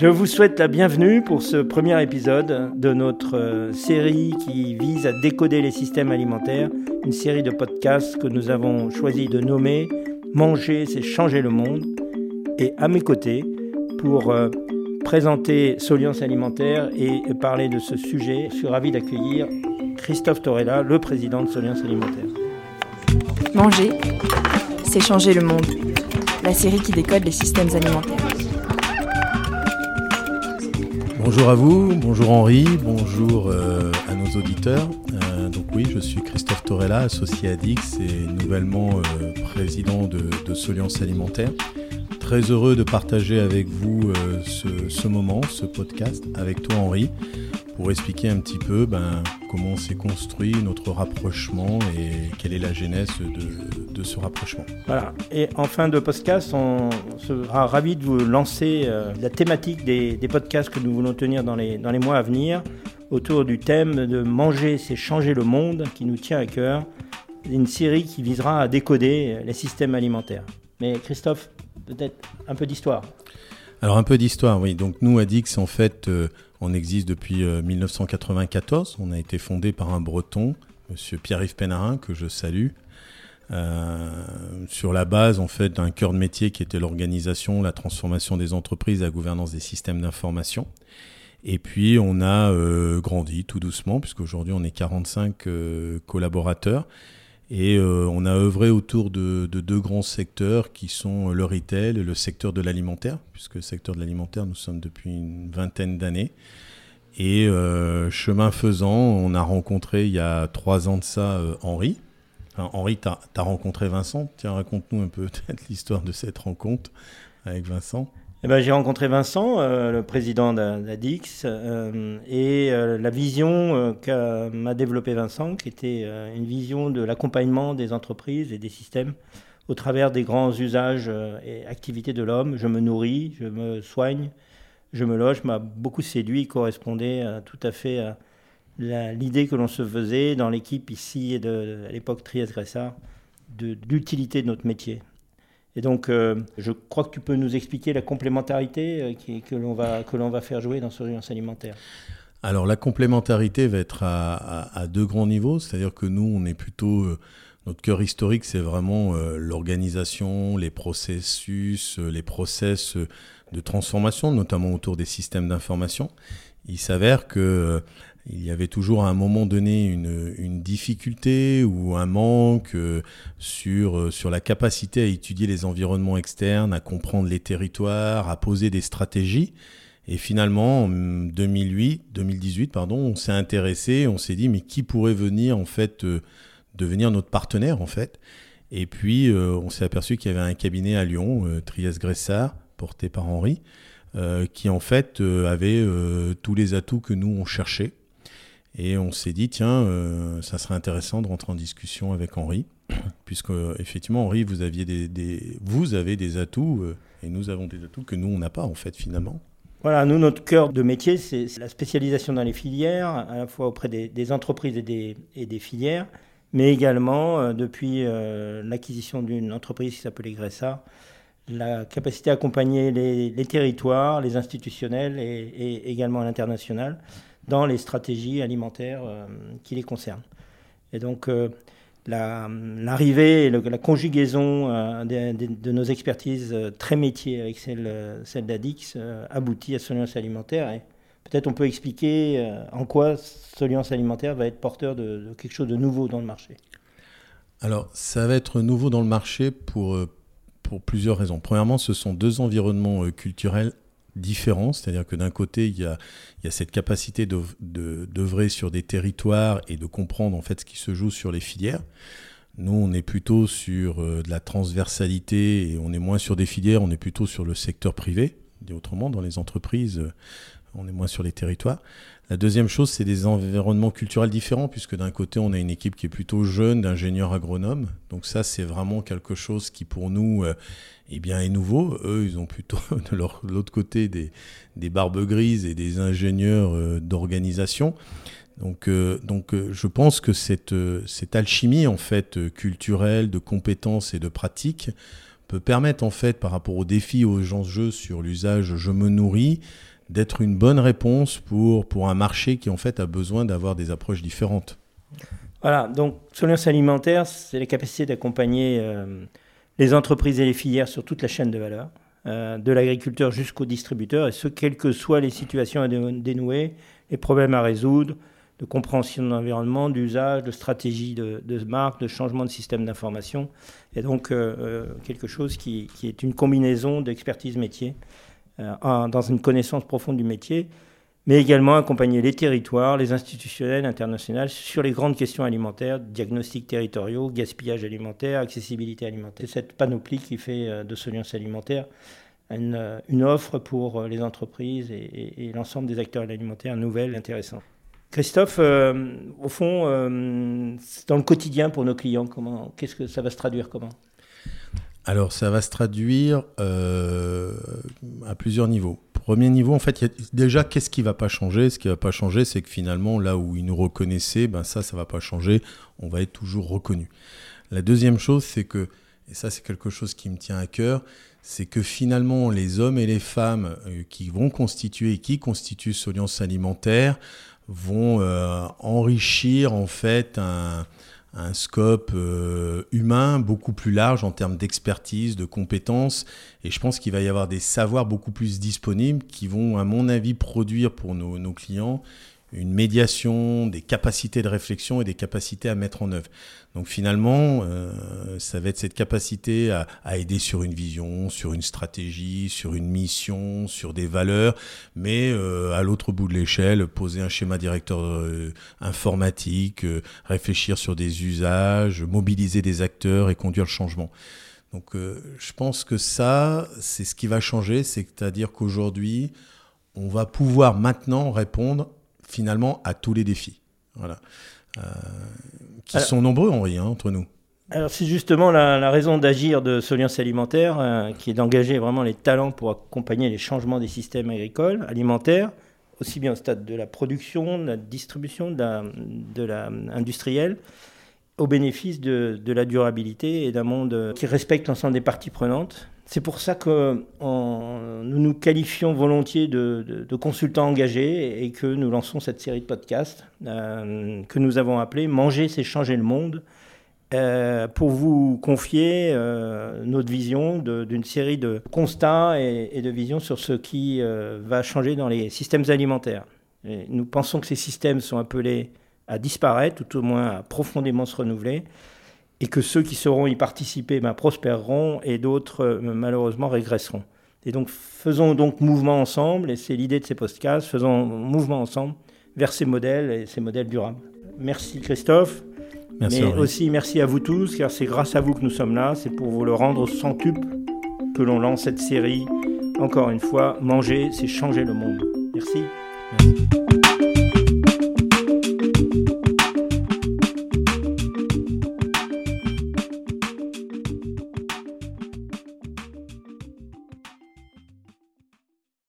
Je vous souhaite la bienvenue pour ce premier épisode de notre euh, série qui vise à décoder les systèmes alimentaires, une série de podcasts que nous avons choisi de nommer Manger, c'est changer le monde. Et à mes côtés, pour euh, présenter Soliance Alimentaire et parler de ce sujet, je suis ravi d'accueillir Christophe Torella, le président de Soliance Alimentaire. Manger, c'est changer le monde. La série qui décode les systèmes alimentaires. Bonjour à vous, bonjour Henri, bonjour euh, à nos auditeurs. Euh, donc oui, je suis Christophe Torella, associé à Dix et nouvellement euh, président de, de Alimentaire. Très heureux de partager avec vous ce, ce, moment, ce podcast, avec toi Henri, pour expliquer un petit peu ben, comment s'est construit notre rapprochement et quelle est la genèse de, ce rapprochement. Voilà, et en fin de podcast, on sera ravi de vous lancer euh, la thématique des, des, podcasts que nous voulons tenir dans les, dans les mois à venir autour du thème de manger, c'est changer le monde qui nous tient à cœur. Une série qui visera à décoder les systèmes alimentaires. Mais Christophe, peut-être un peu d'histoire. Alors un peu d'histoire, oui. Donc nous, Adix, en fait, euh, on existe depuis 1994. Euh, on a été fondé par un breton, monsieur Pierre-Yves Pénarin, que je salue. Euh, sur la base en fait d'un cœur de métier qui était l'organisation, la transformation des entreprises, la gouvernance des systèmes d'information. Et puis on a grandi tout doucement, puisqu'aujourd'hui on est 45 euh, collaborateurs. Et euh, on a œuvré autour de, de, deux grands secteurs qui sont le retail et le secteur de l'alimentaire, puisque le secteur de l'alimentaire, nous sommes depuis une vingtaine d'années. Et euh, chemin faisant, on a rencontré il y a trois ans de ça euh, Henri. Enfin, Henri, tu as, rencontré Vincent. Tiens, raconte-nous un peu peut-être l'histoire de cette rencontre avec Vincent. Eh ben, j'ai rencontré Vincent, euh, le président d'Adix, euh, et euh, la vision m'a développé Vincent, qui était une vision de l'accompagnement des entreprises et des systèmes au travers des grands usages et activités de l'homme. Je me nourris, je me soigne, je me loge, m'a beaucoup séduit, correspondait tout à fait à l'idée que l'on se faisait dans l'équipe ici et à l'époque Trieste Gressard de, de l'utilité de notre métier. Et donc, euh, je crois que tu peux nous expliquer la complémentarité euh, que l'on va, que va faire jouer dans Surveillance alimentaire. Alors, la complémentarité va être à, deux grands niveaux. C'est-à-dire que nous, on est plutôt. Euh, notre cœur historique, c'est vraiment l'organisation, les processus, les process de transformation, notamment autour des systèmes d'information. Il s'avère que il y avait toujours à un moment donné une, une difficulté ou un manque euh, sur, euh, sur la capacité à étudier les environnements externes, à comprendre les territoires, à poser des stratégies. Et finalement, en 2008, 2018, pardon, on s'est intéressé, on s'est dit, mais qui pourrait venir en fait euh, devenir notre partenaire en fait? Et puis, on s'est aperçu qu'il y avait un cabinet à Lyon, Trias Gressard, porté par Henri, qui en fait avait tous les atouts que nous on cherchait. Et on s'est dit, tiens, euh, ça serait intéressant de rentrer en discussion avec Henri, puisque effectivement, Henri, vous, aviez des, vous avez des atouts, euh, et nous avons des atouts que nous, on n'a pas, en fait, finalement. Voilà, nous, notre cœur de métier, c'est la spécialisation dans les filières, à la fois auprès des, entreprises et des, et des, filières, mais également, euh, depuis l'acquisition d'une entreprise qui s'appelait Gressa, la capacité à accompagner les, territoires, les institutionnels et, et également l'international dans les stratégies alimentaires euh, qui les concernent. Et donc, euh, l'arrivée et le, la conjugaison euh, de, nos expertises très métiers avec celle, d'Adix aboutit à Soliance Alimentaire. Et peut-être on peut expliquer en quoi Soliance Alimentaire va être porteur de, quelque chose de nouveau dans le marché. Alors, ça va être nouveau dans le marché pour, plusieurs raisons. Premièrement, ce sont deux environnements culturels différents, c'est-à-dire que d'un côté, il y, a, il y a cette capacité d'œuvrer de, sur des territoires et de comprendre en fait ce qui se joue sur les filières. Nous, on est plutôt sur euh, de la transversalité et on est moins sur des filières, on est plutôt sur le secteur privé. Dit autrement, dans les entreprises, euh, on est moins sur les territoires. La deuxième chose, c'est des environnements culturels différents, puisque d'un côté, on a une équipe qui est plutôt jeune, d'ingénieurs agronomes. Donc ça, c'est vraiment quelque chose qui, pour nous, euh, bien, est nouveau. Eux, ils ont plutôt de l'autre côté des, des barbes grises et des ingénieurs euh, d'organisation. Donc, euh, donc je pense que cette, cette alchimie en fait culturelle, de compétences et de pratiques peut permettre en fait par rapport aux défis, aux enjeux sur l'usage je me nourris, d'être une bonne réponse pour, pour un marché qui en fait a besoin d'avoir des approches différentes. Voilà, donc Soliance Alimentaire, c'est la capacité d'accompagner euh, les entreprises et les filières sur toute la chaîne de valeur, euh, de l'agriculteur jusqu'au distributeur, et ce, quelles que soient les situations à dénouer, les problèmes à résoudre, de compréhension de l'environnement, d'usage, de stratégie de, marque, de changement de système d'information. Et donc euh, quelque chose qui, est une combinaison d'expertise métier euh, dans une connaissance profonde du métier, mais également accompagner les territoires, les institutionnels, internationaux sur les grandes questions alimentaires, diagnostics territoriaux, gaspillage alimentaire, accessibilité alimentaire. Cette panoplie qui fait euh, de Soliance Alimentaire une, euh, une, offre pour les entreprises et, et, l'ensemble des acteurs alimentaires nouvelle, intéressante. Christophe, euh, au fond, euh, dans le quotidien pour nos clients, comment, qu'est-ce que ça va se traduire comment? Alors, ça va se traduire euh, à plusieurs niveaux. Premier niveau, en fait, déjà, qu'est-ce qui va pas changer? Ce qui va pas changer, c'est que finalement, là où ils nous reconnaissaient, ben ça, ça va pas changer. On va être toujours reconnu. La deuxième chose, c'est que, et ça, c'est quelque chose qui me tient à cœur, c'est que finalement, les hommes et les femmes qui vont constituer et qui constituent Soliance Alimentaire vont euh, enrichir, en fait, un un scope euh, humain beaucoup plus large en termes d'expertise, de compétences. Et je pense qu'il va y avoir des savoirs beaucoup plus disponibles qui vont, à mon avis, produire pour nos, nos clients une médiation, des capacités de réflexion et des capacités à mettre en œuvre. Donc finalement, euh, ça va être cette capacité à, à, aider sur une vision, sur une stratégie, sur une mission, sur des valeurs, mais euh, à l'autre bout de l'échelle, poser un schéma directeur euh, informatique, euh, réfléchir sur des usages, mobiliser des acteurs et conduire le changement. Donc euh, je pense que ça, c'est ce qui va changer, c'est-à-dire qu'aujourd'hui, on va pouvoir maintenant répondre finalement à tous les défis. Voilà. Euh, qui alors, sont nombreux, Henri, hein, entre nous. Alors c'est justement la, la raison d'agir de Soliance Alimentaire, euh, qui est d'engager vraiment les talents pour accompagner les changements des systèmes agricoles, alimentaires, aussi bien au stade de la production, de la distribution, de la, de la industrielle, au bénéfice de, la durabilité et d'un monde qui respecte l'ensemble des parties prenantes, c'est pour ça que nous nous qualifions volontiers de, consultants engagés et que nous lançons cette série de podcasts euh, que nous avons appelée Manger, c'est changer le monde, euh, pour vous confier euh, notre vision d'une série de constats et, de visions sur ce qui euh, va changer dans les systèmes alimentaires. Nous pensons que ces systèmes sont appelés à disparaître, tout au moins à profondément se renouveler et que ceux qui sauront y participer ben, prospéreront et d'autres euh, malheureusement régresseront. Et donc faisons donc mouvement ensemble, et c'est l'idée de ces podcasts, faisons mouvement ensemble vers ces modèles et ces modèles durables. Merci Christophe, merci mais Henri. aussi merci à vous tous, car c'est grâce à vous que nous sommes là, c'est pour vous le rendre centuple que l'on lance cette série. Encore une fois, manger, c'est changer le monde. Merci. merci.